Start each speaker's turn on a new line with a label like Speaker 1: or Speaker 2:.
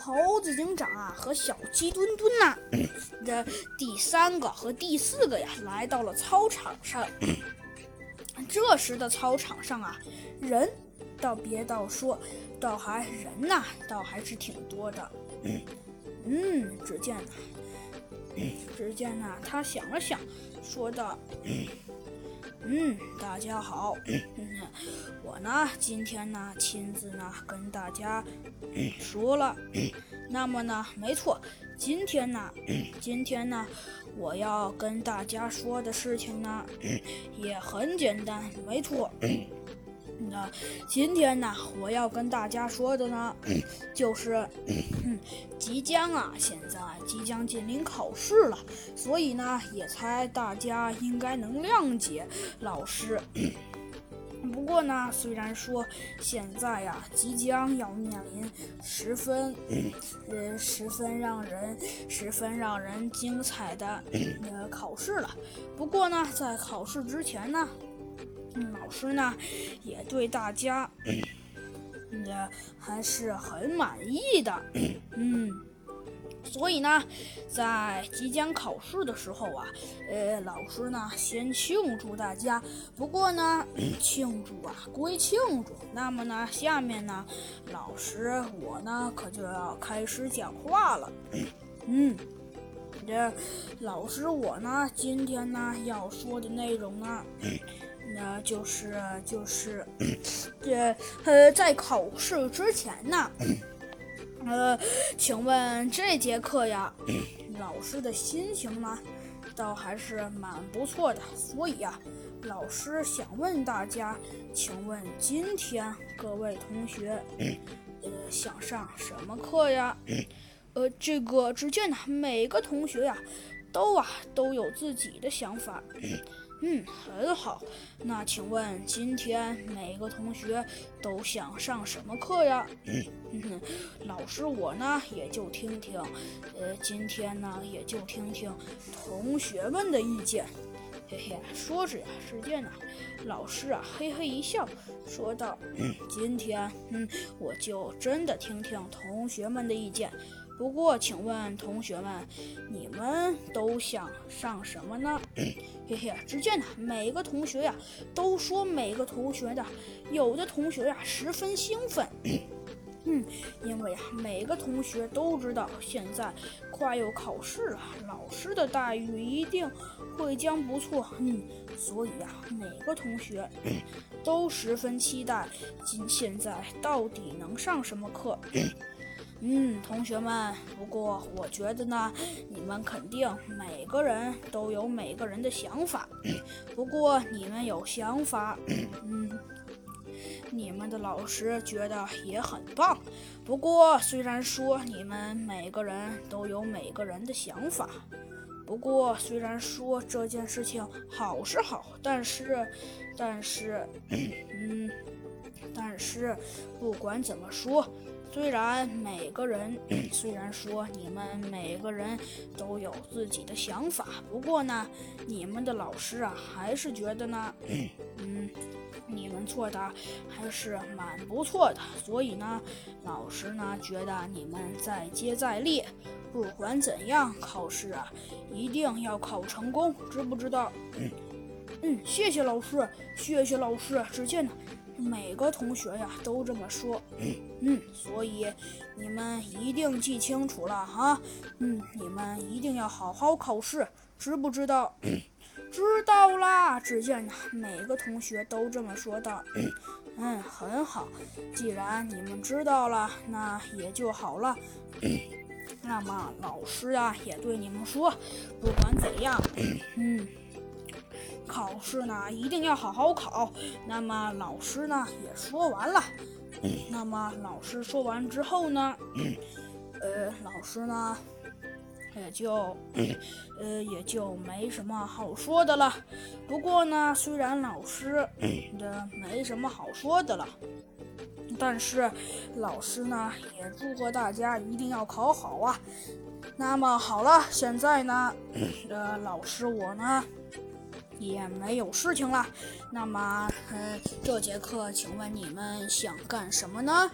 Speaker 1: 猴子警长啊和小鸡墩墩呐 的第三个和第四个呀来到了操场上。这时的操场上啊，人倒别倒说，倒还人呐，倒还是挺多的。嗯，只见呢，只见呢，他想了想，说道。嗯，大家好。嗯，我呢，今天呢，亲自呢跟大家说了。那么呢，没错，今天呢，今天呢，我要跟大家说的事情呢，也很简单，没错。那今天呢，我要跟大家说的呢，就是，嗯，即将啊，现在即将进临考试了，所以呢，也猜大家应该能谅解老师。不过呢，虽然说现在呀，即将要面临十分，呃，十分让人十分让人精彩的呃考试了，不过呢，在考试之前呢。老师呢，也对大家，呃，还是很满意的，嗯，所以呢，在即将考试的时候啊，呃，老师呢先庆祝大家。不过呢，庆祝啊归庆祝，那么呢，下面呢，老师我呢可就要开始讲话了，嗯，这老师我呢今天呢要说的内容呢。那就是就是，这呃，在考试之前呢，呃，请问这节课呀，老师的心情呢，倒还是蛮不错的。所以呀，老师想问大家，请问今天各位同学，呃，想上什么课呀？呃，这个只见呢，每个同学呀，都啊都有自己的想法。嗯，很好。那请问今天每个同学都想上什么课呀？嗯，老师我呢也就听听，呃，今天呢也就听听同学们的意见。嘿嘿，说着呀，只见呢，老师啊嘿嘿一笑，说道：“今天，嗯，我就真的听听同学们的意见。”不过，请问同学们，你们都想上什么呢？嘿嘿，只见呢，每个同学呀，都说每个同学的，有的同学呀，十分兴奋。嗯，因为啊，每个同学都知道现在快要考试了，老师的待遇一定会将不错。嗯，所以呀，每个同学 都十分期待今现在到底能上什么课。嗯，同学们，不过我觉得呢，你们肯定每个人都有每个人的想法。不过你们有想法，嗯，你们的老师觉得也很棒。不过虽然说你们每个人都有每个人的想法，不过虽然说这件事情好是好，但是，但是，嗯，但是不管怎么说。虽然每个人，虽然说你们每个人都有自己的想法，不过呢，你们的老师啊，还是觉得呢，嗯，你们做的还是蛮不错的。所以呢，老师呢觉得你们再接再厉，不管怎样，考试啊一定要考成功，知不知道？嗯，谢谢老师，谢谢老师。只见呢。每个同学呀都这么说，嗯，所以你们一定记清楚了哈，嗯，你们一定要好好考试，知不知道？知道啦。只见呢，每个同学都这么说道，嗯，很好，既然你们知道了，那也就好了。那么老师啊也对你们说，不管怎样，嗯。考试呢，一定要好好考。那么老师呢也说完了。那么老师说完之后呢，呃，老师呢也就呃也就没什么好说的了。不过呢，虽然老师的没什么好说的了，但是老师呢也祝贺大家一定要考好啊。那么好了，现在呢，呃，老师我呢。也没有事情了，那么，嗯，这节课，请问你们想干什么呢？